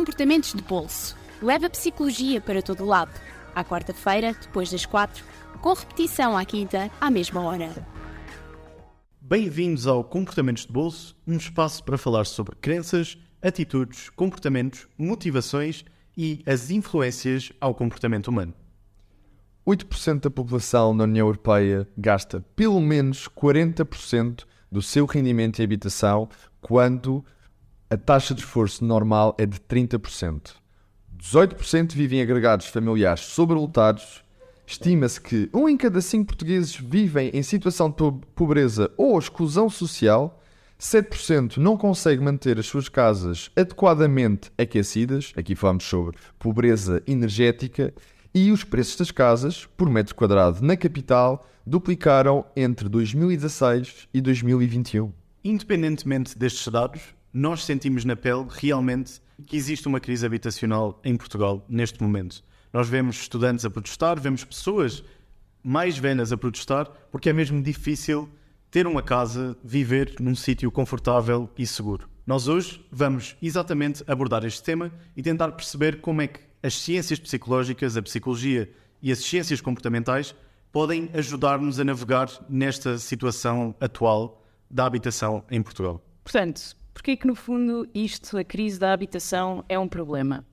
Comportamentos de bolso. Leva a psicologia para todo lado. À quarta-feira, depois das quatro, com repetição à quinta, à mesma hora. Bem-vindos ao Comportamentos de Bolso, um espaço para falar sobre crenças, atitudes, comportamentos, motivações e as influências ao comportamento humano. 8% da população na União Europeia gasta pelo menos 40% do seu rendimento em habitação, quando a taxa de esforço normal é de 30%. 18% vivem em agregados familiares sobrelotados. Estima-se que um em cada cinco portugueses vivem em situação de pobreza ou exclusão social. 7% não consegue manter as suas casas adequadamente aquecidas. Aqui falamos sobre pobreza energética. E os preços das casas, por metro quadrado na capital, duplicaram entre 2016 e 2021. Independentemente destes dados, nós sentimos na pele realmente que existe uma crise habitacional em Portugal neste momento. Nós vemos estudantes a protestar, vemos pessoas mais velhas a protestar, porque é mesmo difícil ter uma casa, viver num sítio confortável e seguro. Nós hoje vamos exatamente abordar este tema e tentar perceber como é que as ciências psicológicas, a psicologia e as ciências comportamentais podem ajudar-nos a navegar nesta situação atual da habitação em Portugal. Portanto, Porquê que, no fundo, isto, a crise da habitação, é um problema?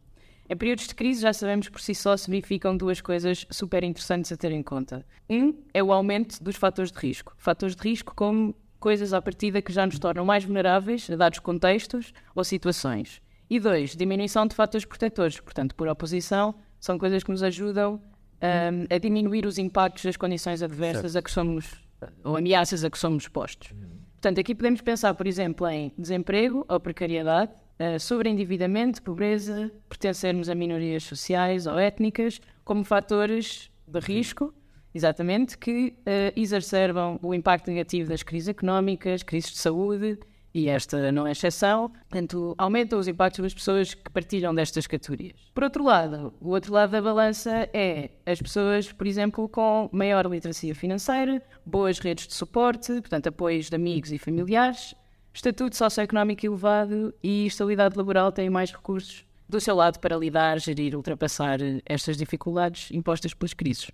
Em períodos de crise, já sabemos por si só se verificam duas coisas super interessantes a ter em conta. Um é o aumento dos fatores de risco. Fatores de risco como coisas à partida que já nos tornam mais vulneráveis a dados contextos ou situações. E dois, diminuição de fatores protetores. Portanto, por oposição, são coisas que nos ajudam um, a diminuir os impactos das condições adversas certo. a que somos, ou ameaças a que somos expostos. Portanto, aqui podemos pensar, por exemplo, em desemprego ou precariedade, uh, sobreendividamento, pobreza, pertencermos a minorias sociais ou étnicas, como fatores de risco, exatamente, que uh, exacerbam o impacto negativo das crises económicas, crises de saúde e esta não é exceção, portanto, aumenta os impactos das pessoas que partilham destas categorias. Por outro lado, o outro lado da balança é as pessoas, por exemplo, com maior literacia financeira, boas redes de suporte, portanto, apoios de amigos e familiares, estatuto socioeconómico elevado e estabilidade laboral têm mais recursos do seu lado para lidar, gerir, ultrapassar estas dificuldades impostas pelas crises.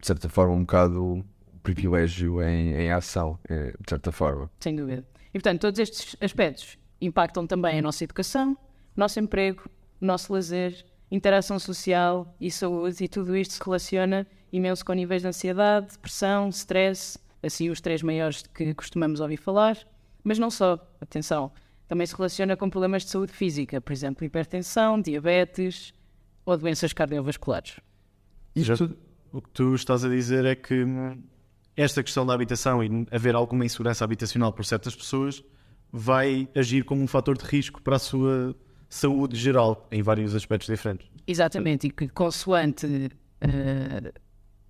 De certa forma, um bocado privilégio em, em ação, é, de certa forma. Sem dúvida. E, portanto, todos estes aspectos impactam também a nossa educação, nosso emprego, nosso lazer, interação social e saúde, e tudo isto se relaciona imenso com níveis de ansiedade, depressão, stress, assim os três maiores que costumamos ouvir falar, mas não só, atenção, também se relaciona com problemas de saúde física, por exemplo, hipertensão, diabetes ou doenças cardiovasculares. Isto, o que tu estás a dizer é que esta questão da habitação e haver alguma insegurança habitacional por certas pessoas vai agir como um fator de risco para a sua saúde geral, em vários aspectos diferentes. Exatamente, e que consoante uh,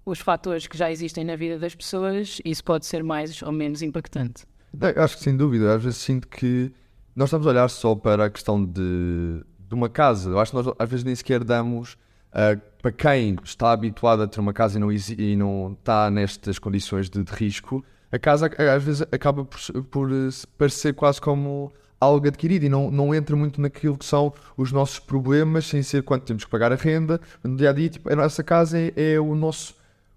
os fatores que já existem na vida das pessoas, isso pode ser mais ou menos impactante. Eu acho que sem dúvida, às vezes sinto que nós estamos a olhar só para a questão de, de uma casa. Eu acho que nós às vezes nem sequer damos Uh, para quem está habituado a ter uma casa e não, e não está nestas condições de, de, risco, a casa às vezes acaba por, por eh, parecer quase como algo adquirido e não, não entra muito naquilo que são os nossos problemas, sem ser quanto temos que pagar a renda. No dia a dia, tipo, a nossa casa é, é o nosso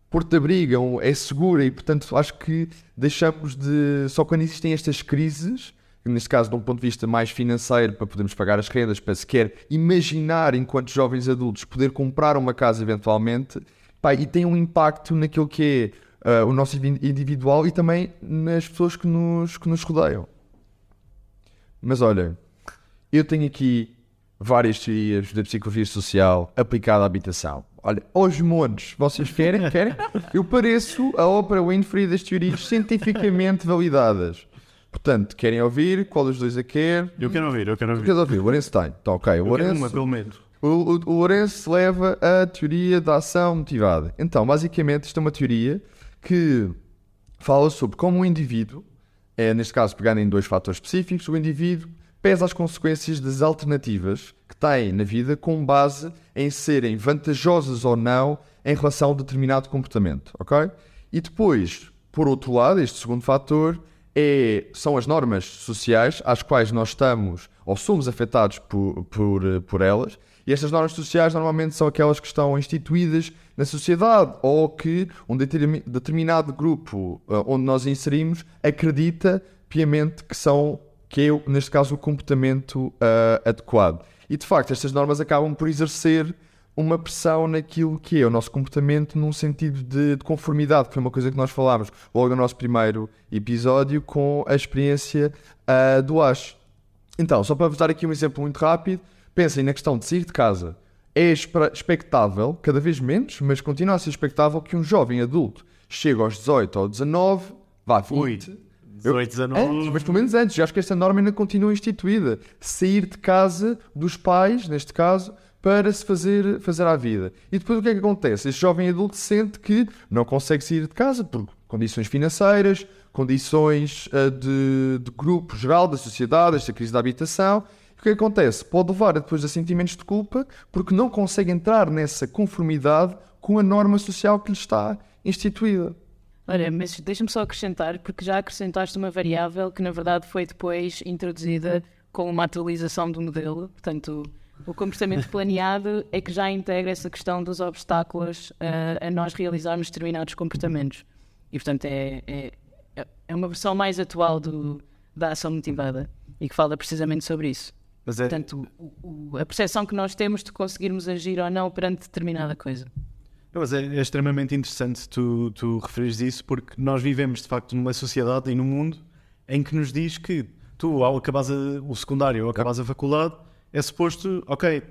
porto-abrigo, é, é segura e, portanto, acho que deixamos de. Só quando existem estas crises neste caso de um ponto de vista mais financeiro, para podermos pagar as rendas, para sequer imaginar, enquanto jovens adultos, poder comprar uma casa eventualmente, pá, e tem um impacto naquilo que é uh, o nosso individual e também nas pessoas que nos, que nos rodeiam. Mas olha, eu tenho aqui várias teorias da psicologia social aplicada à habitação. Olha, aos montes, vocês querem? Querem? Eu pareço a ópera Winfrey das teorias cientificamente validadas. Portanto, querem ouvir? Qual dos dois é que quer? Eu quero ouvir, eu quero ouvir. Queres ouvir? O Lourenço tem. Tá, ok. O Lourenço, uma, pelo menos. O, o, o Lourenço leva a teoria da ação motivada. Então, basicamente, isto é uma teoria que fala sobre como o indivíduo, é, neste caso pegando em dois fatores específicos, o indivíduo pesa as consequências das alternativas que tem na vida com base em serem vantajosas ou não em relação a um determinado comportamento, ok? E depois, por outro lado, este segundo fator é, são as normas sociais às quais nós estamos ou somos afetados por, por, eh, por elas. E estas normas sociais normalmente são aquelas que estão instituídas na sociedade ou que um determinado grupo uh, onde nós inserimos acredita piamente que são, que é, neste caso, o comportamento uh, adequado. E de facto, estas normas acabam por exercer uma pressão naquilo que é o nosso comportamento num sentido de, de, conformidade, que foi uma coisa que nós falámos logo no nosso primeiro episódio com a experiência uh, do Ash. Então, só para vos dar aqui um exemplo muito rápido, pensem na questão de sair de casa. É expectável, cada vez menos, mas continua a ser expectável que um jovem adulto chegue aos 18 ou 19, vá 20, Ui, 18, 19. Antes, mas pelo menos antes, já acho que esta norma ainda continua instituída. Sair de casa dos pais, neste caso, para se fazer, fazer à vida. E depois o que é que acontece? Este jovem adulto sente que não consegue sair de casa por condições financeiras, condições uh, de, de, grupo geral da sociedade, esta crise da habitação. E o que acontece? Pode levar depois a sentimentos de culpa porque não consegue entrar nessa conformidade com a norma social que lhe está instituída. Olha, mas deixa-me só acrescentar, porque já acrescentaste uma variável que na verdade foi depois introduzida com uma atualização do modelo, portanto o comportamento planeado é que já integra essa questão dos obstáculos uh, a nós realizarmos determinados comportamentos. E, portanto, é, é, é uma versão mais atual do, da ação motivada e que fala precisamente sobre isso. Mas é... Portanto, o, o, a percepção que nós temos de conseguirmos agir ou não perante determinada coisa. Mas é, é, extremamente interessante tu, tu referires isso, porque nós vivemos de facto numa sociedade e num mundo em que nos diz que tu, ao acabares o secundário ou acabares a faculdade, é suposto, ok,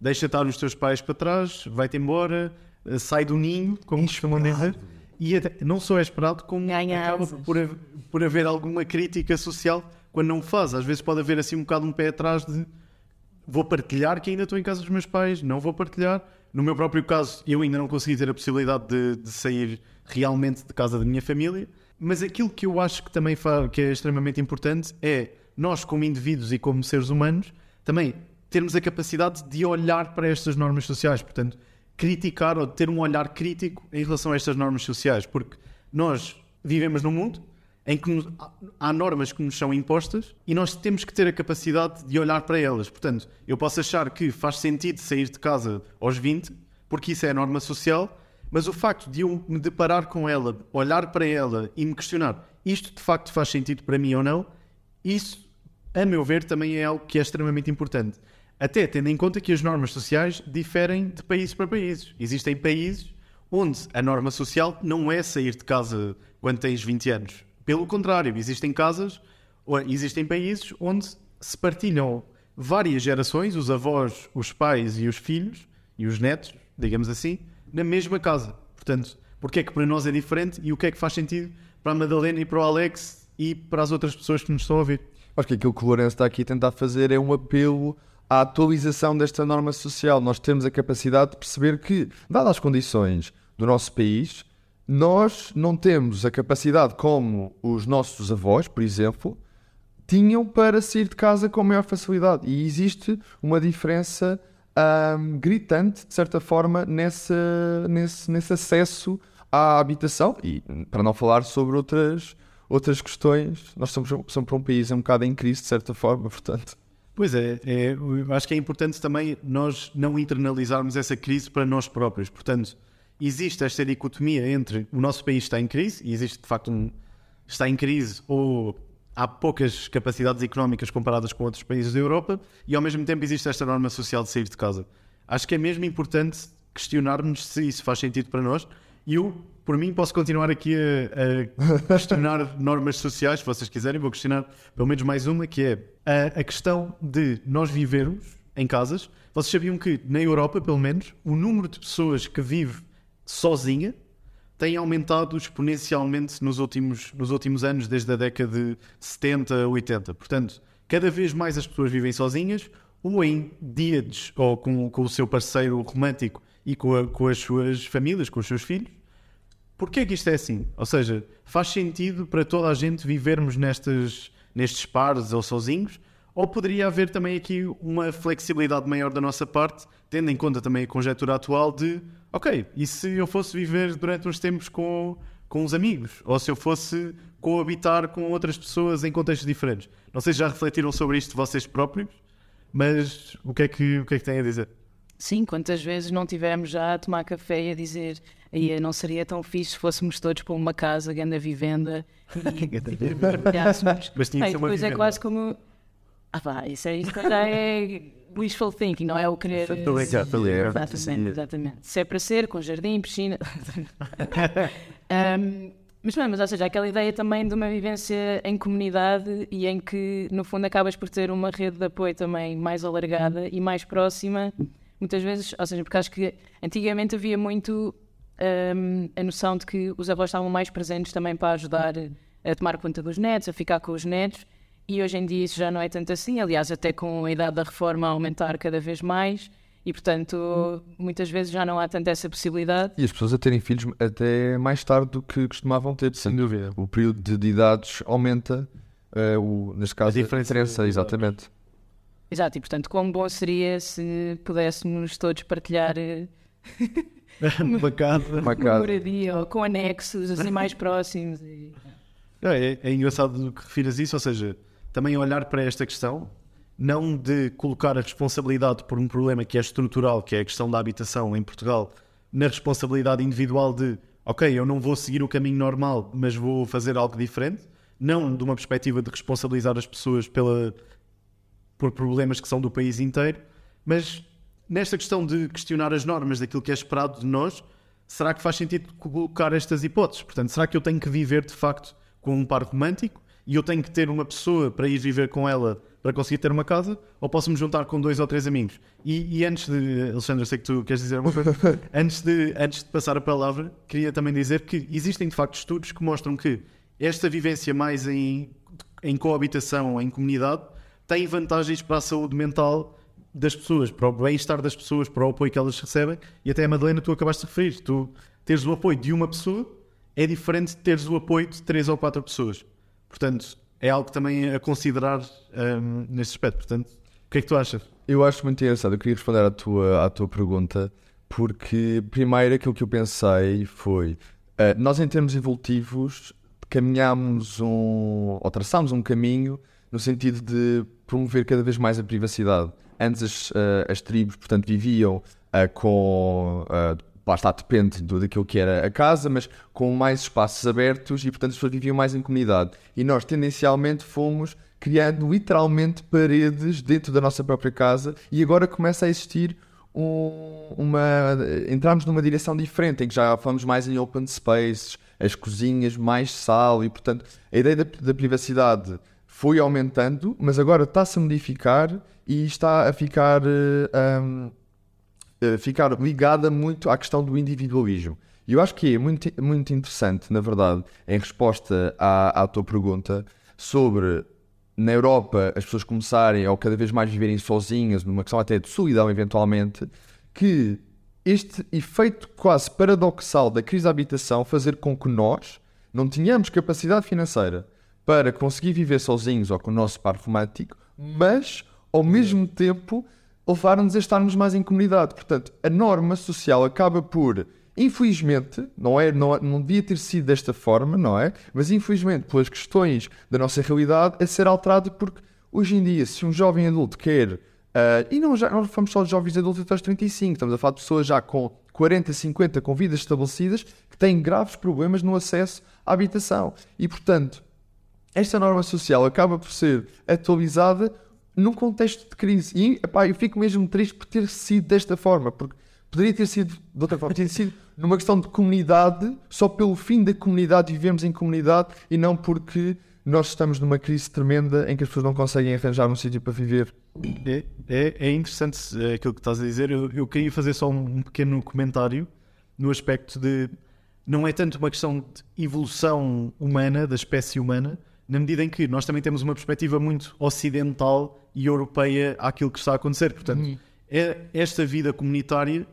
deixa estar os teus pais para trás, vai-te embora, eh, sai do ninho, como costumam dizer, e até, não só é esperado, como Ganha acaba por, por haver alguma crítica social quando não faz. Às vezes pode haver assim um bocado um pé atrás de vou partilhar que ainda estou em casa dos meus pais, não vou partilhar. No meu próprio caso, eu ainda não consegui ter a possibilidade de, de sair realmente de casa da minha família, mas aquilo que eu acho que também que é extremamente importante é nós, como indivíduos e como seres humanos, também termos a capacidade de olhar para estas normas sociais, portanto, criticar ou ter um olhar crítico em relação a estas normas sociais, porque nós vivemos num mundo em que há normas que nos são impostas e nós temos que ter a capacidade de olhar para elas. Portanto, eu posso achar que faz sentido sair de casa aos 20, porque isso é a norma social, mas o facto de eu me deparar com ela, olhar para ela e me questionar isto de facto faz sentido para mim ou não, isso a meu ver, também é algo que é extremamente importante. Até tendo em conta que as normas sociais diferem de país para países. Existem países onde a norma social não é sair de casa quando tens 20 anos. Pelo contrário, existem casas, existem países onde se partilham várias gerações, os avós, os pais e os filhos, e os netos, digamos assim, na mesma casa. Portanto, porque é que para nós é diferente e o que é que faz sentido para a Madalena e para o Alex e para as outras pessoas que nos estão a ouvir? Acho que aquilo que o Lourenço está aqui a tentar fazer é um apelo à atualização desta norma social. Nós temos a capacidade de perceber que, dadas as condições do nosso país, nós não temos a capacidade como os nossos avós, por exemplo, tinham para sair de casa com maior facilidade. E existe uma diferença hum, gritante, de certa forma, nesse, nesse, nesse acesso à habitação. E para não falar sobre outras outras questões. Nós somos, somos para um país um bocado em crise, de certa forma, portanto. Pois é, é, acho que é importante também nós não internalizarmos essa crise para nós próprios. Portanto, existe esta dicotomia entre o nosso país está em crise, e existe de facto um. está em crise, ou há poucas capacidades económicas comparadas com outros países da Europa, e ao mesmo tempo existe esta norma social de sair de casa. Acho que é mesmo importante questionarmos se isso faz sentido para nós. E eu por mim, posso continuar aqui a, a questionar normas sociais, se vocês quiserem. Vou questionar pelo menos mais uma, que é a, a questão de nós vivermos em casas. Vocês sabiam que na Europa, pelo menos, o número de pessoas que vive sozinha tem aumentado exponencialmente nos últimos, nos últimos anos, desde a década de 70, 80. Portanto, cada vez mais as pessoas vivem sozinhas, ou em dias, ou com, com o seu parceiro romântico e com, a, com as suas famílias, com os seus filhos Porquê que isto é assim? Ou seja, faz sentido para toda a gente vivermos nestes, nestes pares ou sozinhos? Ou poderia haver também aqui uma flexibilidade maior da nossa parte, tendo em conta também a conjectura atual de, ok, e se eu fosse viver durante uns tempos com, com os amigos, ou se eu fosse coabitar com outras pessoas em contextos diferentes. Não sei se já refletiram sobre isto vocês próprios, mas o que é que, o que, é que têm a dizer? Sim, quantas vezes não tivemos já a tomar café e a dizer aí não seria tão fixe se fôssemos todos para uma casa, grande vivenda e partilhássemos. Mas tinha que Aí ser uma depois é vivenda. quase como ah pá, isso, é, isso já é wishful thinking, não é o querer. Exatamente, exatamente. Se é para ser, com jardim, piscina. Um, mas, mas, ou seja, aquela ideia também de uma vivência em comunidade e em que, no fundo, acabas por ter uma rede de apoio também mais alargada e mais próxima, muitas vezes, ou seja, porque acho que antigamente havia muito um, a noção de que os avós estavam mais presentes também para ajudar a tomar conta dos netos, a ficar com os netos, e hoje em dia isso já não é tanto assim, aliás, até com a idade da reforma a aumentar cada vez mais, e portanto, muitas vezes já não há tanto essa possibilidade. E as pessoas a terem filhos até mais tarde do que costumavam ter. Sem dúvida. O período de, de idades aumenta, eh, o, neste caso, A diferença de idades. exatamente. Exato, e portanto, quão bom seria se pudéssemos todos partilhar eh, Uma casa. Uma casa. moradia ou com anexos assim mais próximos. E... É, é engraçado que refiras isso, ou seja, também olhar para esta questão, não de colocar a responsabilidade por um problema que é estrutural, que é a questão da habitação em Portugal, na responsabilidade individual de, ok, eu não vou seguir o caminho normal, mas vou fazer algo diferente, não de uma perspectiva de responsabilizar as pessoas pela, por problemas que são do país inteiro, mas nesta questão de questionar as normas daquilo que é esperado de nós, será que faz sentido colocar estas hipóteses? Portanto, será que eu tenho que viver de facto com um par romântico e eu tenho que ter uma pessoa para ir viver com ela para conseguir ter uma casa? Ou posso me juntar com dois ou três amigos? E, e antes de, Alexandre, sei que tu queres dizer uma coisa, antes de, antes de passar a palavra, queria também dizer que existem de facto estudos que mostram que esta vivência mais em, em coabitação, em comunidade, tem vantagens para a saúde mental das pessoas, para o bem-estar das pessoas, para o apoio que elas recebem. E até a Madalena, tu acabaste de referir, tu teres o apoio de uma pessoa é diferente de teres o apoio de três ou quatro pessoas. Portanto, é algo também a considerar hum, nesse aspecto. Portanto, o que é que tu achas? Eu acho muito engraçado. Eu queria responder à tua, à tua pergunta, porque primeiro aquilo que eu pensei foi: eh, nós, em termos evolutivos, caminhámos um. ou traçámos um caminho no sentido de promover cada vez mais a privacidade. Antes as, eh, as tribos, portanto, viviam eh, com. eh, lá está, depende do, daquilo que era a casa, mas com mais espaços abertos e, portanto, as pessoas viviam mais em comunidade. E nós, tendencialmente, fomos criando literalmente paredes dentro da nossa própria casa e agora começa a existir um- uma. Entramos numa direção diferente, em que já falamos mais em open spaces, as cozinhas, mais sal e, portanto, a ideia da, da privacidade foi aumentando, mas agora está-se a modificar e está a ficar. eh, um, eh, ficar ligada muito à questão do individualismo. E eu acho que é muito, muito interessante, na verdade, em resposta à, à tua pergunta sobre na Europa as pessoas começarem ou cada vez mais viverem sozinhas, numa questão até de solidão eventualmente, que este efeito quase paradoxal da crise da habitação fazer com que nós não tenhamos capacidade financeira para conseguir viver sozinhos ou com o nosso par romântico, mas ao mesmo tempo levar-nos a estarmos mais em comunidade. Portanto, a norma social acaba por, infelizmente, não, é, não, não devia ter sido desta forma, não é? Mas infelizmente, pelas questões da nossa realidade, a ser alterada porque hoje em dia, se um jovem adulto quer. ah, e não, já, não falamos só de jovens adultos até aos 35, estamos a falar de pessoas já com 40, 50, com vidas estabelecidas, que têm graves problemas no acesso à habitação. E, portanto, esta norma social acaba por ser atualizada num contexto de crise. E epá, eu fico mesmo triste por ter sido desta forma, porque poderia ter sido de outra forma, ter sido numa questão de comunidade, só pelo fim da comunidade vivemos em comunidade e não porque nós estamos numa crise tremenda em que as pessoas não conseguem arranjar um sítio para viver. É, é, é interessante eh, aquilo que estás a dizer. Eu, eu queria fazer só um, um pequeno comentário no aspecto de não é tanto uma questão de evolução humana, da espécie humana, na medida em que nós também temos uma perspectiva muito ocidental e europeia àquilo que está a acontecer. Portanto, é, esta vida comunitária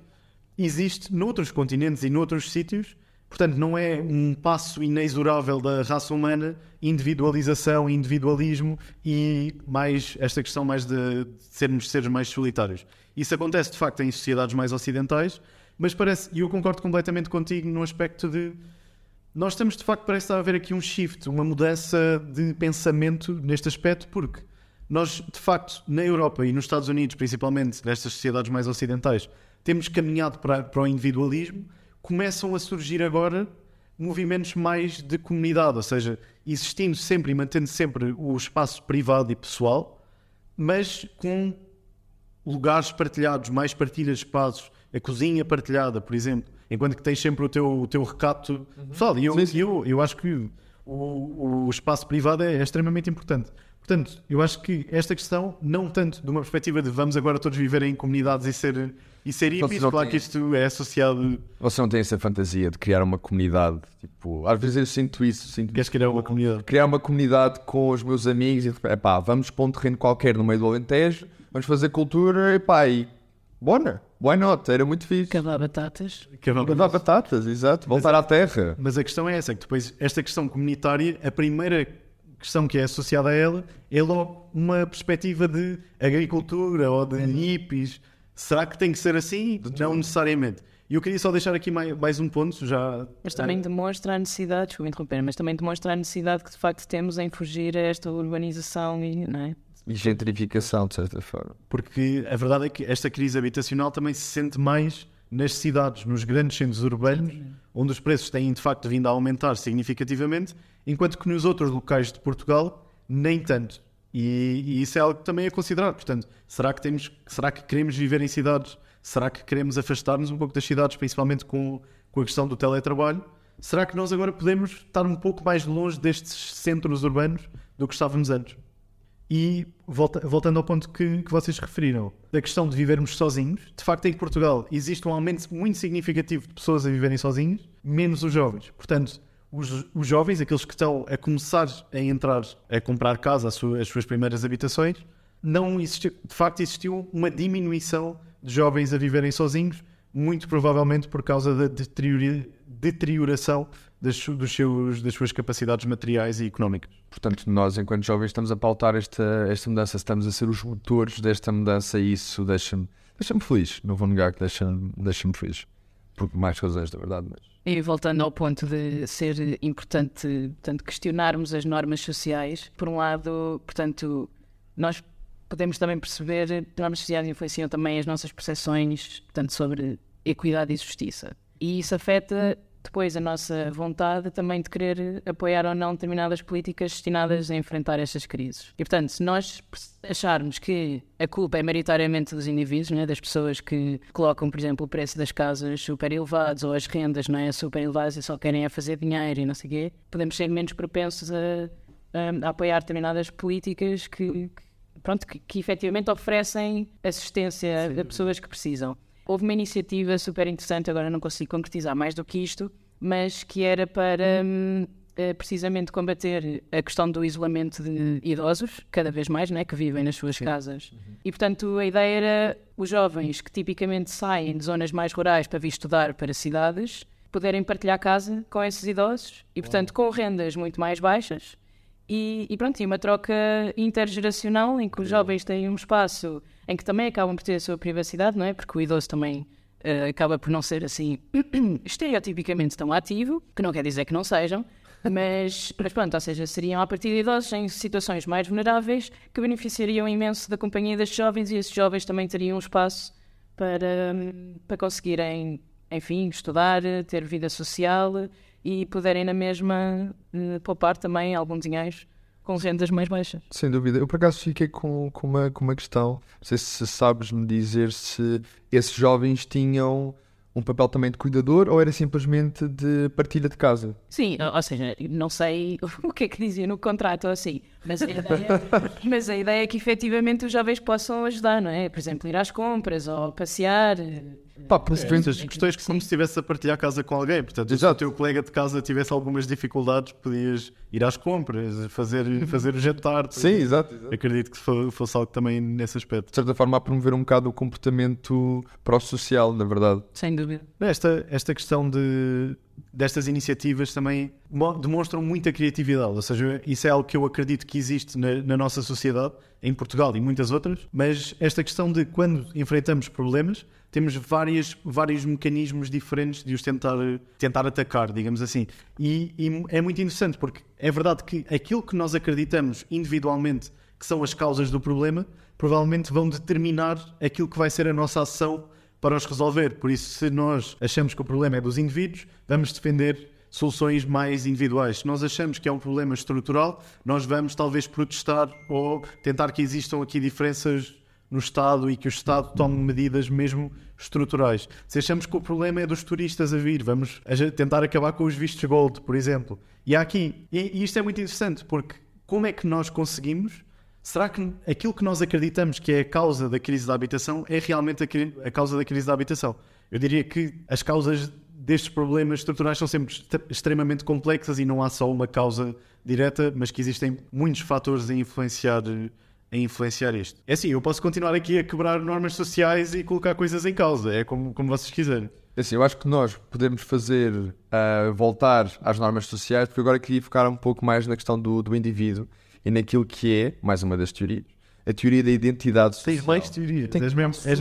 existe noutros continentes e noutros sítios. Portanto, não é um passo inexorável da raça humana, individualização, individualismo e mais esta questão mais de sermos seres mais solitários. Isso acontece de facto em sociedades mais ocidentais, mas parece, e eu concordo completamente contigo no aspecto de nós estamos de facto, parece haver aqui um shift, uma mudança de pensamento neste aspecto, porque nós, de facto, na Europa e nos Estados Unidos, principalmente nestas sociedades mais ocidentais, temos caminhado para, para o individualismo, começam a surgir agora movimentos mais de comunidade, ou seja, existindo sempre e mantendo sempre o espaço privado e pessoal, mas com lugares partilhados, mais partilhas de espaços, a cozinha partilhada, por exemplo, enquanto que tens sempre o teu, o teu recato pessoal. E eu, eu, eu acho que o, o espaço privado é, é extremamente importante. Portanto, eu acho que esta questão, não tanto de uma perspectiva de vamos agora todos viver em comunidades e ser, e ser hippies, claro têm- que isto é associado. Você não tem essa fantasia de criar uma comunidade? Tipo, às vezes eu sinto isso. Sinto Queres criar uma comunidade? criar uma comunidade com os meus amigos e pá, vamos para um terreno qualquer no meio do Alentejo, vamos fazer cultura e pá, e bora, why not? Era muito fixe. Cavar batatas. Mandar batatas, exato, voltar à terra. Mas a questão é essa, que depois esta questão comunitária, a primeira questão que é associada a ela é logo uma perspectiva de agricultura ou de hippies. Será que tem que ser assim? Não necessariamente. E eu queria só deixar aqui mais, mais um ponto, já... Mas também demonstra a necessidade, desculpa interromper, mas também demonstra a necessidade que de facto temos em fugir a esta urbanização e, não é? E gentrificação, de certa forma. Porque a verdade é que esta crise habitacional também se sente mais nas cidades, nos grandes centros urbanos, onde os preços têm de facto vindo a aumentar significativamente, enquanto que nos outros locais de Portugal, nem tanto. E, e isso é algo que também é considerado. Portanto, será que, temos, será que queremos viver em cidades? Será que queremos afastar-nos um pouco das cidades, principalmente com, com a questão do teletrabalho? Será que nós agora podemos estar um pouco mais longe destes centros urbanos do que estávamos antes? E volta- voltando ao ponto que, que vocês referiram, da questão de vivermos sozinhos, de facto em Portugal existe um aumento muito significativo de pessoas a viverem sozinhos, menos os jovens. Portanto, os, os jovens, aqueles que estão a começar a entrar, a comprar casa, as suas, as suas primeiras habitações, não existiu, de facto existiu uma diminuição de jovens a viverem sozinhos, muito provavelmente por causa da deteriora- deterioração das, dos seus, das suas capacidades materiais e económicas. Portanto, nós, enquanto jovens, estamos a pautar esta, esta mudança, estamos a ser os motores desta mudança e isso deixa-me deixa feliz. Não vou negar que deixa-me deixa feliz. Por mais razões, da verdade. Mas... E voltando ao ponto de ser importante portanto, questionarmos as normas sociais, por um lado, portanto, nós podemos também perceber que as normas sociais influenciam também as nossas percepções portanto, sobre equidade e justiça. E isso afeta depois a nossa vontade também de querer apoiar ou não determinadas políticas destinadas a enfrentar estas crises. E portanto, se nós acharmos que a culpa é maioritariamente dos indivíduos, né, das pessoas que colocam, por exemplo, o preço das casas super elevados ou as rendas não é, super elevadas e só querem é fazer dinheiro e não sei o quê, podemos ser menos propensos a, a- a apoiar determinadas políticas que, que, pronto, que, que efetivamente oferecem assistência a pessoas que precisam. Houve uma iniciativa super interessante, agora não consigo concretizar mais do que isto, mas que era para hum, eh, precisamente combater a questão do isolamento de idosos, cada vez mais, né, que vivem nas suas casas. E portanto a ideia era os jovens que tipicamente saem de zonas mais rurais para vir estudar para cidades poderem partilhar casa com esses idosos e portanto com rendas muito mais baixas e, e pronto, e uma troca intergeracional em que os jovens têm um espaço em que também acabam por ter a sua privacidade, não é? Porque o idoso também eh, acaba por não ser assim estereotipicamente tão ativo, que não quer dizer que não sejam, mas, mas pronto, ou seja, seriam a partir de idosos em situações mais vulneráveis que beneficiariam imenso da companhia destes jovens e esses jovens também teriam um espaço para, hum, para conseguirem, enfim, estudar, ter vida social e poderem na mesma eh, poupar também algum dinheiro com rendas mais baixas. Sem dúvida. Eu por acaso fiquei com, com, uma, com uma questão. Não sei se sabes me dizer se esses jovens tinham um papel também de cuidador ou era simplesmente de partilha de casa. Sim, ou ou seja, não sei o que é que dizia no contrato ou assim, mas a ideia, mas a ideia é que efetivamente os jovens possam ajudar, não é? Por exemplo, ir às compras ou passear. Pá, tu Essas questões que como se estivesse a partilhar casa com alguém. Portanto, se o Exato. teu colega de casa tivesse algumas dificuldades, podias ir às compras, fazer, fazer o jantar. Sim, exato, exato. Acredito que fo- fosse algo também nesse aspecto. De certa forma, a promover um bocado o comportamento pró-social, na verdade. Sem dúvida. Esta, esta questão de destas iniciativas também mo- demonstram muita criatividade. Ou seja, isso é algo que eu acredito que existe na, na nossa sociedade, em Portugal e muitas outras. Mas esta questão de quando enfrentamos problemas, temos várias, vários mecanismos diferentes de os tentar, tentar atacar, digamos assim. E, e é muito interessante porque é verdade que aquilo que nós acreditamos individualmente que são as causas do problema, provavelmente vão determinar aquilo que vai ser a nossa ação para os resolver. Por isso, se nós achamos que o problema é dos indivíduos, vamos defender soluções mais individuais. Se nós achamos que é um problema estrutural, nós vamos talvez protestar ou tentar que existam aqui diferenças no Estado e que o Estado tome medidas mesmo estruturais. Se achamos que o problema é dos turistas a vir, vamos tentar acabar com os vistos gold, por exemplo. E há aqui, e isto é muito interessante, porque como é que nós conseguimos Será que aquilo que nós acreditamos que é a causa da crise da habitação é realmente a, a causa da crise da habitação? Eu diria que as causas destes problemas estruturais são sempre extre- extremamente complexas e não há só uma causa direta, mas que existem muitos fatores a influenciar, a influenciar isto. É assim, eu posso continuar aqui a quebrar normas sociais e colocar coisas em causa, é como, como vocês quiserem. Assim, eu acho que nós podemos fazer ah, voltar às normas sociais, porque agora queria focar um pouco mais na questão do, do indivíduo e naquilo que é, mais uma das teorias, a teoria da identidade social. Tens mais teorias, Tem- és, mesmo, és.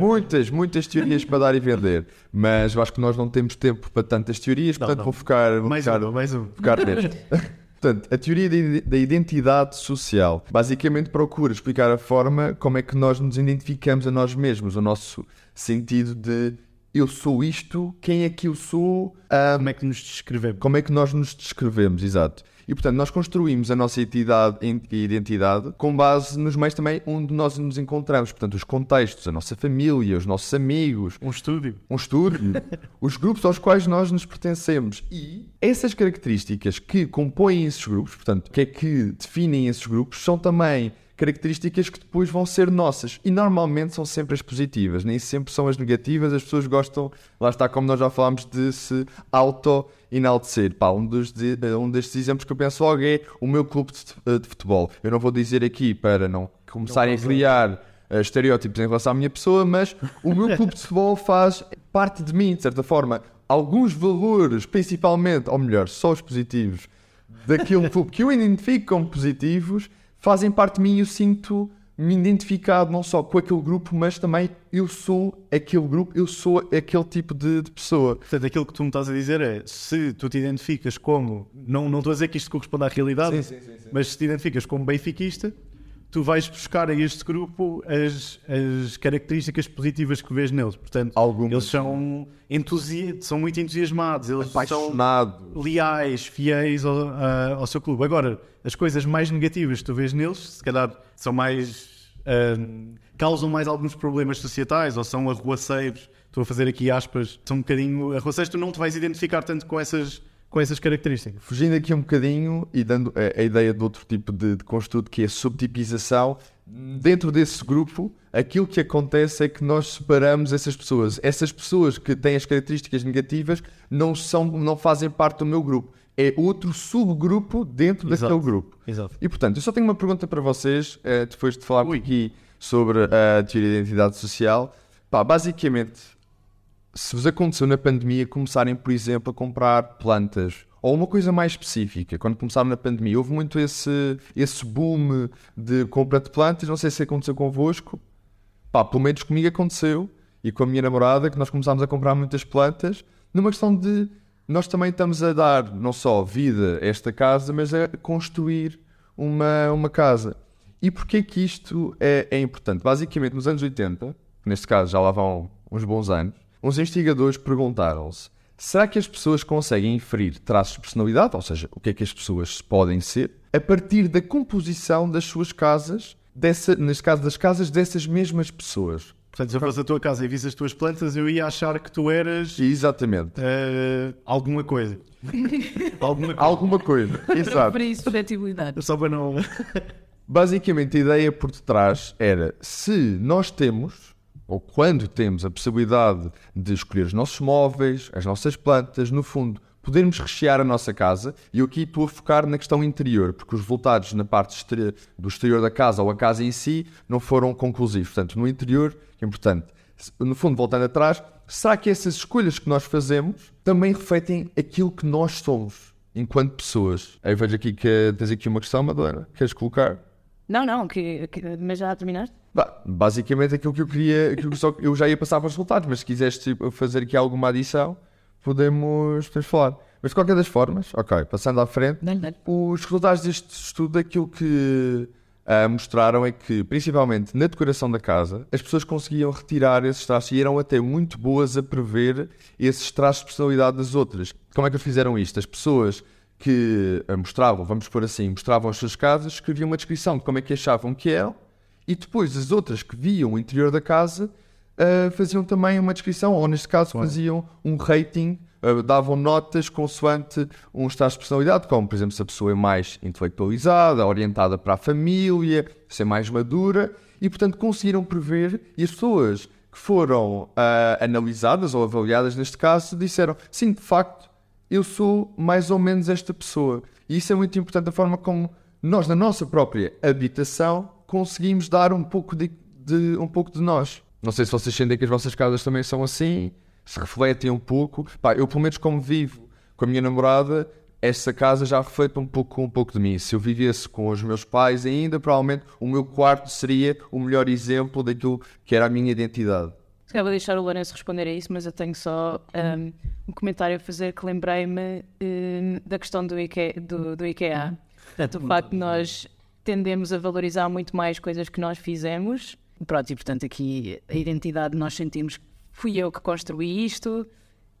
Muitas, muitas teorias para dar e vender, mas eu acho que nós não temos tempo para tantas teorias, portanto não. vou focar, vou Mais focar, um, mais um. focar neste. Portanto, a teoria da ide- da identidade social. Basicamente procura explicar a forma como é que nós nos identificamos a nós mesmos, o nosso sentido de eu sou isto, quem é que eu sou, ah, Como é que nos descrevemos? como é que nós nos descrevemos, exato. E portanto, nós construímos a nossa identidade, identidade com base nos meios também onde nós nos encontramos. Portanto, os contextos, a nossa família, os nossos amigos, Um estúdio. um estúdio, os grupos aos quais nós nos pertencemos. E essas características que compõem esses grupos, portanto, que é que definem esses grupos, são também características que depois vão ser nossas. E normalmente são sempre as positivas, nem sempre são as negativas. As pessoas gostam, lá está, como nós já falámos, de se auto-enaltecer. Um, dos, de- um destes exemplos que eu penso logo é o meu clube de, de futebol. Eu não vou dizer aqui para não começarem a criar eh, estereótipos em relação à minha pessoa, mas o meu clube de futebol faz parte de mim, de certa forma. Alguns valores, principalmente, ou melhor, só os positivos, daquele clube que eu identifico como positivos, fazem parte de mim e eu sinto-me identificado não só com aquele grupo, mas também eu sou aquele grupo, eu sou aquele tipo de, de pessoa. Portanto, aquilo que tu me estás a dizer é se tu te identificas como. Não, não estou a dizer que isto corresponde à realidade, mas se te identificas como benfiquista, tu vais buscar a este grupo as, as características positivas que vês neles. Portanto, Algumas. eles são, entusi são muito entusiasmados, eles são Apaixonado. leais, fiéis ao, a- ao seu clube. Agora, as coisas mais negativas que tu vês neles, se calhar são mais. ahm, causam mais alguns problemas societais ou são arruaceiros. Estou a fazer aqui aspas, são um bocadinho arruaceiros. Tu não te vais identificar tanto com essas, com essas características. Fugindo aqui um bocadinho e dando a, a ideia de outro tipo de, de construto que é a subtipização, dentro desse grupo, aquilo que acontece é que nós separamos essas pessoas. Essas pessoas que têm as características negativas não, são, não fazem parte do meu grupo. É outro subgrupo dentro Exato. daquele grupo. Exato. E portanto, eu só tenho uma pergunta para vocês, eh, depois de falar aqui sobre a teoria da identidade social. Pá, basicamente, se vos aconteceu na pandemia começarem, por exemplo, a comprar plantas ou uma coisa mais específica, quando começaram na pandemia, houve muito esse, esse boom de compra de plantas, não sei se aconteceu convosco, pá, pelo menos comigo aconteceu e com a minha namorada, que nós começámos a comprar muitas plantas, numa questão de nós também estamos a dar não só vida a esta casa, mas a construir uma, uma casa. E porquê que isto é, é importante? Basicamente, nos anos 80, neste caso já lá vão uns bons anos, uns investigadores perguntaram-se será que as pessoas conseguem inferir traços de personalidade, ou seja, o que é que as pessoas podem ser, a partir da composição das suas casas, dessa, neste caso das casas dessas mesmas pessoas? Portanto, se eu fosse a tua casa e visse as tuas plantas, eu ia achar que tu eras Exatamente. eh, alguma coisa. alguma coisa. Alguma coisa. Exato. Para isso, suscetibilidade. Só para não. Basicamente, a ideia por detrás era se nós temos, ou quando temos a possibilidade de escolher os nossos móveis, as nossas plantas, no fundo, podermos rechear a nossa casa, e eu aqui estou a focar na questão interior, porque os resultados na parte do exterior da casa ou a casa em si não foram conclusivos. Portanto, no interior, é importante. no fundo, voltando atrás, será que essas escolhas que nós fazemos também refletem aquilo que nós somos enquanto pessoas? Aí vejo aqui que tens aqui uma questão, Madalena. Queres colocar? Não, não, que, que- mas já terminaste? Bah, basicamente aquilo que eu queria, aquilo que só, eu já ia passar para os resultados, mas se quiseres tipo, fazer aqui alguma adição, podemos, podemos falar. Mas de qualquer das formas, ok, passando à frente, Dá-lhe, dá-lhe. os resultados deste estudo, aquilo que ah, mostraram é que, principalmente na decoração da casa, as pessoas conseguiam retirar esses traços e eram até muito boas a prever esses traços de personalidade das outras. Como é que fizeram isto? As pessoas que ah, mostravam, vamos pôr assim, mostravam as suas casas, escreviam uma descrição de como é que achavam que eram, e depois as outras que viam o interior da casa ah, faziam também uma descrição, ou neste caso faziam um rating, ah, davam notas consoante um estado de personalidade, como por exemplo se a pessoa é mais intelectualizada, orientada para a família, se é mais madura, e portanto conseguiram prever, e as pessoas que foram ah, analisadas ou avaliadas neste caso disseram, sim, de facto, eu sou mais ou menos esta pessoa. E isso é muito importante, a forma como nós, na nossa própria habitação, conseguimos dar um pouco de, de- um pouco de nós. Não sei se vocês sentem que as vossas casas também são assim, se refletem um pouco. Pá, eu, pelo menos, como vivo com a minha namorada, essa casa já reflete um pouco, um pouco de mim. Se eu vivesse com os meus pais ainda, provavelmente o meu quarto seria o melhor exemplo daquilo que era a minha identidade. Se calhar vou deixar o Lourenço responder a isso, mas eu tenho só um, um comentário a fazer que lembrei-me um, da questão do IKEA. Do, do IKEA. Portanto, o facto de nós tendemos a valorizar muito mais coisas que nós fizemos. Pronto, e portanto aqui a identidade nós sentimos que fui eu que construí isto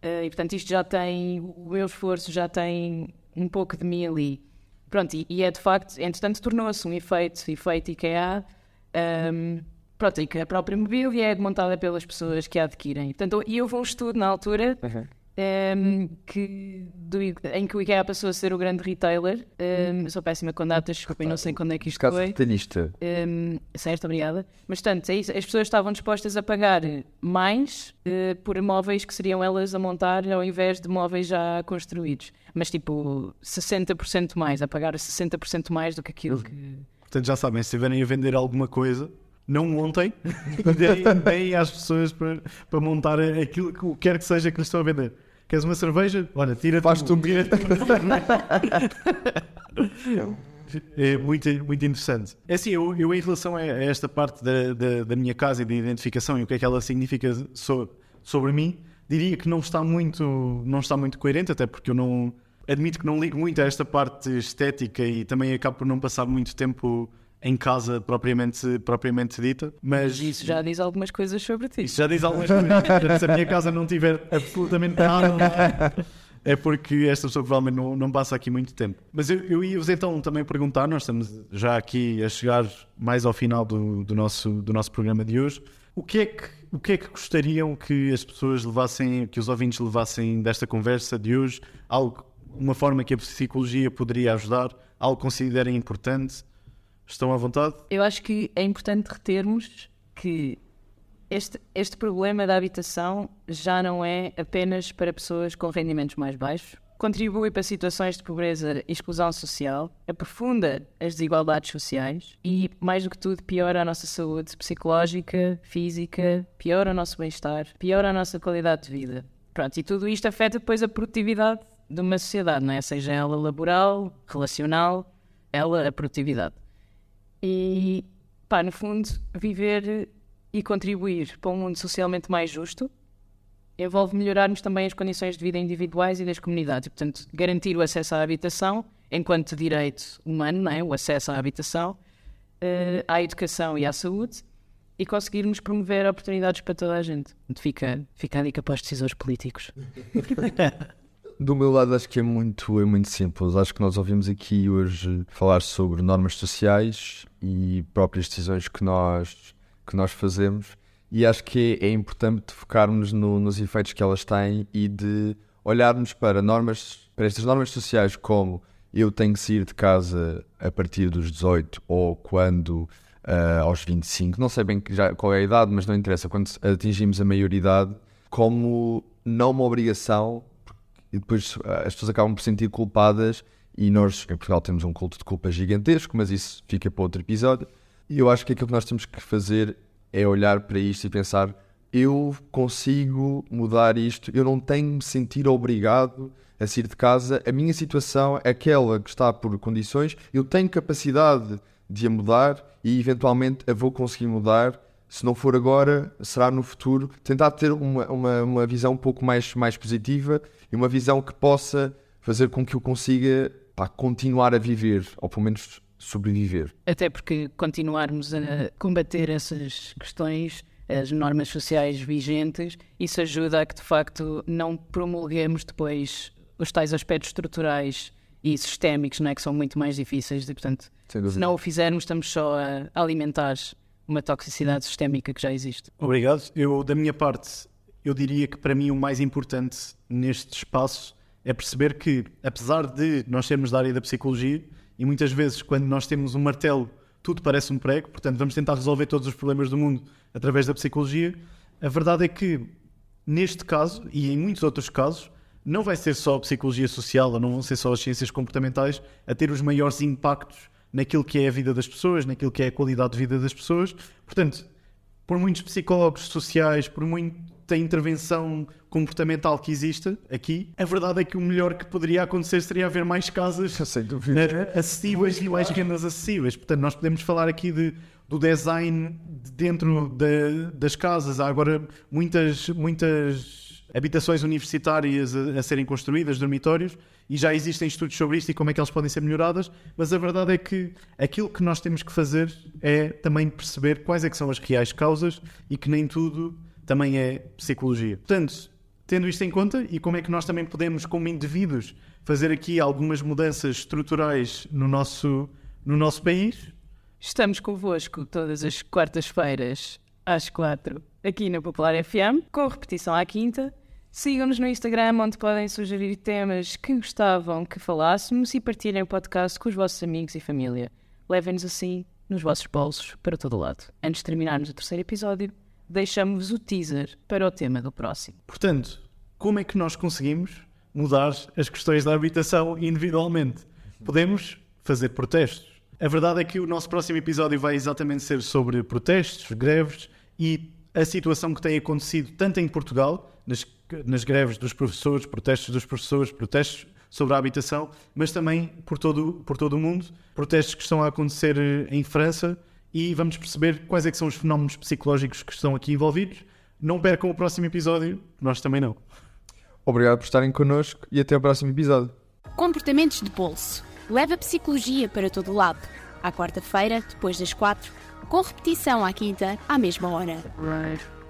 eh, e portanto isto já tem, o meu esforço já tem um pouco de mim ali. Pronto, e, e é de facto, entretanto tornou-se um efeito, efeito IKEA, um, pronto, e que a própria mobília é montada pelas pessoas que a adquirem. Portanto, e houve um estudo na altura um, que, do- em que o IKEA passou a ser o grande retailer. Um, eu sou péssima com datas, desculpem, não sei quando é que isto Caso foi. detalhista. Um, certo, obrigada. Mas, portanto, é isso. As pessoas estavam dispostas a pagar mais eh, por móveis que seriam elas a montar ao invés de móveis já construídos. Mas, tipo, 60% mais, a pagar 60% mais do que aquilo que. Portanto, já sabem, se estiverem a vender alguma coisa, não montem, deem, deem às pessoas para, para montar aquilo que quer que seja que lhes estão a vender. Queres uma cerveja? Olha, tira Faz-te um É muito, muito interessante. É assim, eu, eu em relação a esta parte da, da, da minha casa e da identificação e o que é que ela significa so- sobre mim, diria que não está muito, não está muito coerente, até porque eu não admito que não ligo muito a esta parte estética e também acabo por não passar muito tempo em casa propriamente, propriamente dita, mas Isso já diz algumas coisas sobre ti. isso já diz algumas coisas. Se a minha casa não tiver absolutamente nada lá, é porque esta pessoa provavelmente não, não passa aqui muito tempo. Mas eu, eu ia-vos então também perguntar, nós estamos já aqui a chegar mais ao final do, do nosso, do nosso programa de hoje, o que, é que, o que é que gostariam que as pessoas levassem, que os ouvintes levassem desta conversa de hoje? Algo, uma forma que a psicologia poderia ajudar? Algo que considerem importante? Estão à vontade? Eu acho que é importante retermos que este, este problema da habitação já não é apenas para pessoas com rendimentos mais baixos. Contribui para situações de pobreza e exclusão social, aprofunda as desigualdades sociais e, mais do que tudo, piora a nossa saúde psicológica, física, piora o nosso bem-estar, piora a nossa qualidade de vida. Pronto, e tudo isto afeta depois a produtividade de uma sociedade, não é? Seja ela laboral, relacional, ela a produtividade. E, pá, no fundo, viver e contribuir para um mundo socialmente mais justo envolve melhorarmos também as condições de vida individuais e das comunidades. E, portanto, garantir o acesso à habitação enquanto direito humano, não é? o acesso à habitação, eh, à educação e à saúde, e conseguirmos promover oportunidades para toda a gente. Fica, fica a dica para os decisores políticos. Do meu lado, acho que é muito, é muito simples. Acho que nós ouvimos aqui hoje falar sobre normas sociais e próprias decisões que nós, que nós fazemos, e acho que é, é importante focarmos no- nos efeitos que elas têm e de olharmos para normas, para estas normas sociais como eu tenho que sair de casa a partir dos 18 ou quando ah, aos 25, não sei bem já, qual é a idade, mas não interessa, quando atingimos a maioridade, como não uma obrigação e depois ah, as pessoas acabam por se sentir culpadas e nós em Portugal temos um culto de culpa gigantesco, mas isso fica para outro episódio. E eu acho que aquilo que nós temos que fazer é olhar para isto e pensar eu consigo mudar isto, eu não tenho de me sentir obrigado a sair de casa. A minha situação é aquela que está por condições, eu tenho capacidade de a mudar e eventualmente a vou conseguir mudar. Se não for agora, será no futuro. Tentar ter uma, uma, uma visão um pouco mais, mais positiva e uma visão que possa fazer com que eu consiga pá, continuar a viver, ou pelo menos sobreviver. Até porque continuarmos a combater essas questões, as normas sociais vigentes, isso ajuda a que de facto não promulguemos depois os tais aspectos estruturais e sistémicos, não é? que são muito mais difíceis e, portanto, se não o fizermos, estamos só a alimentar uma toxicidade sistémica que já existe. Obrigado. Eu, da minha parte, eu diria que para mim o mais importante neste espaço é perceber que, apesar de nós sermos da área da psicologia, e muitas vezes, quando nós temos um martelo, tudo parece um prego, portanto, vamos tentar resolver todos os problemas do mundo através da psicologia. A verdade é que, neste caso, e em muitos outros casos, não vai ser só a psicologia social ou não vão ser só as ciências comportamentais a ter os maiores impactos naquilo que é a vida das pessoas, naquilo que é a qualidade de vida das pessoas. Portanto, por muitos psicólogos sociais, por muita intervenção comportamental que exista aqui, a verdade é que o melhor que poderia acontecer seria haver mais casas dúvida. acessíveis e mais rendas acessíveis. Portanto, nós podemos falar aqui de, do design de dentro da- das casas. Há agora muitas, muitas habitações universitárias a, a serem construídas, dormitórios, e já existem estudos sobre isto e como é que elas podem ser melhoradas, mas a verdade é que aquilo que nós temos que fazer é também perceber quais é que são as reais causas e que nem tudo também é psicologia. Portanto, tendo isto em conta e como é que nós também podemos, como indivíduos, fazer aqui algumas mudanças estruturais no nosso, no nosso país, Estamos convosco todas as quartas-feiras às quatro aqui na Popular FM, com repetição à quinta. Sigam-nos no Instagram, onde podem sugerir temas que gostavam que falássemos e partilhem o podcast com os vossos amigos e família. Levem-nos assim nos vossos bolsos para todo lado. Antes de terminarmos o terceiro episódio, deixamos-vos o teaser para o tema do próximo. Portanto, como é que nós conseguimos mudar as questões da habitação individualmente? Podemos fazer protestos. A verdade é que o nosso próximo episódio vai exatamente ser sobre protestos, greves e a situação que tem acontecido tanto em Portugal, nas, nas greves dos professores, protestos dos professores, protestos sobre a habitação, mas também por todo, por todo o mundo, protestos que estão a acontecer eh, em França e vamos perceber quais é que são os fenómenos psicológicos que estão aqui envolvidos. Não percam o próximo episódio, nós também não. Obrigado por estarem connosco e até ao próximo episódio. Comportamentos de bolso. Leva a psicologia para todo lado. À quarta-feira, depois das quatro, com repetição à quinta, à mesma hora. Right.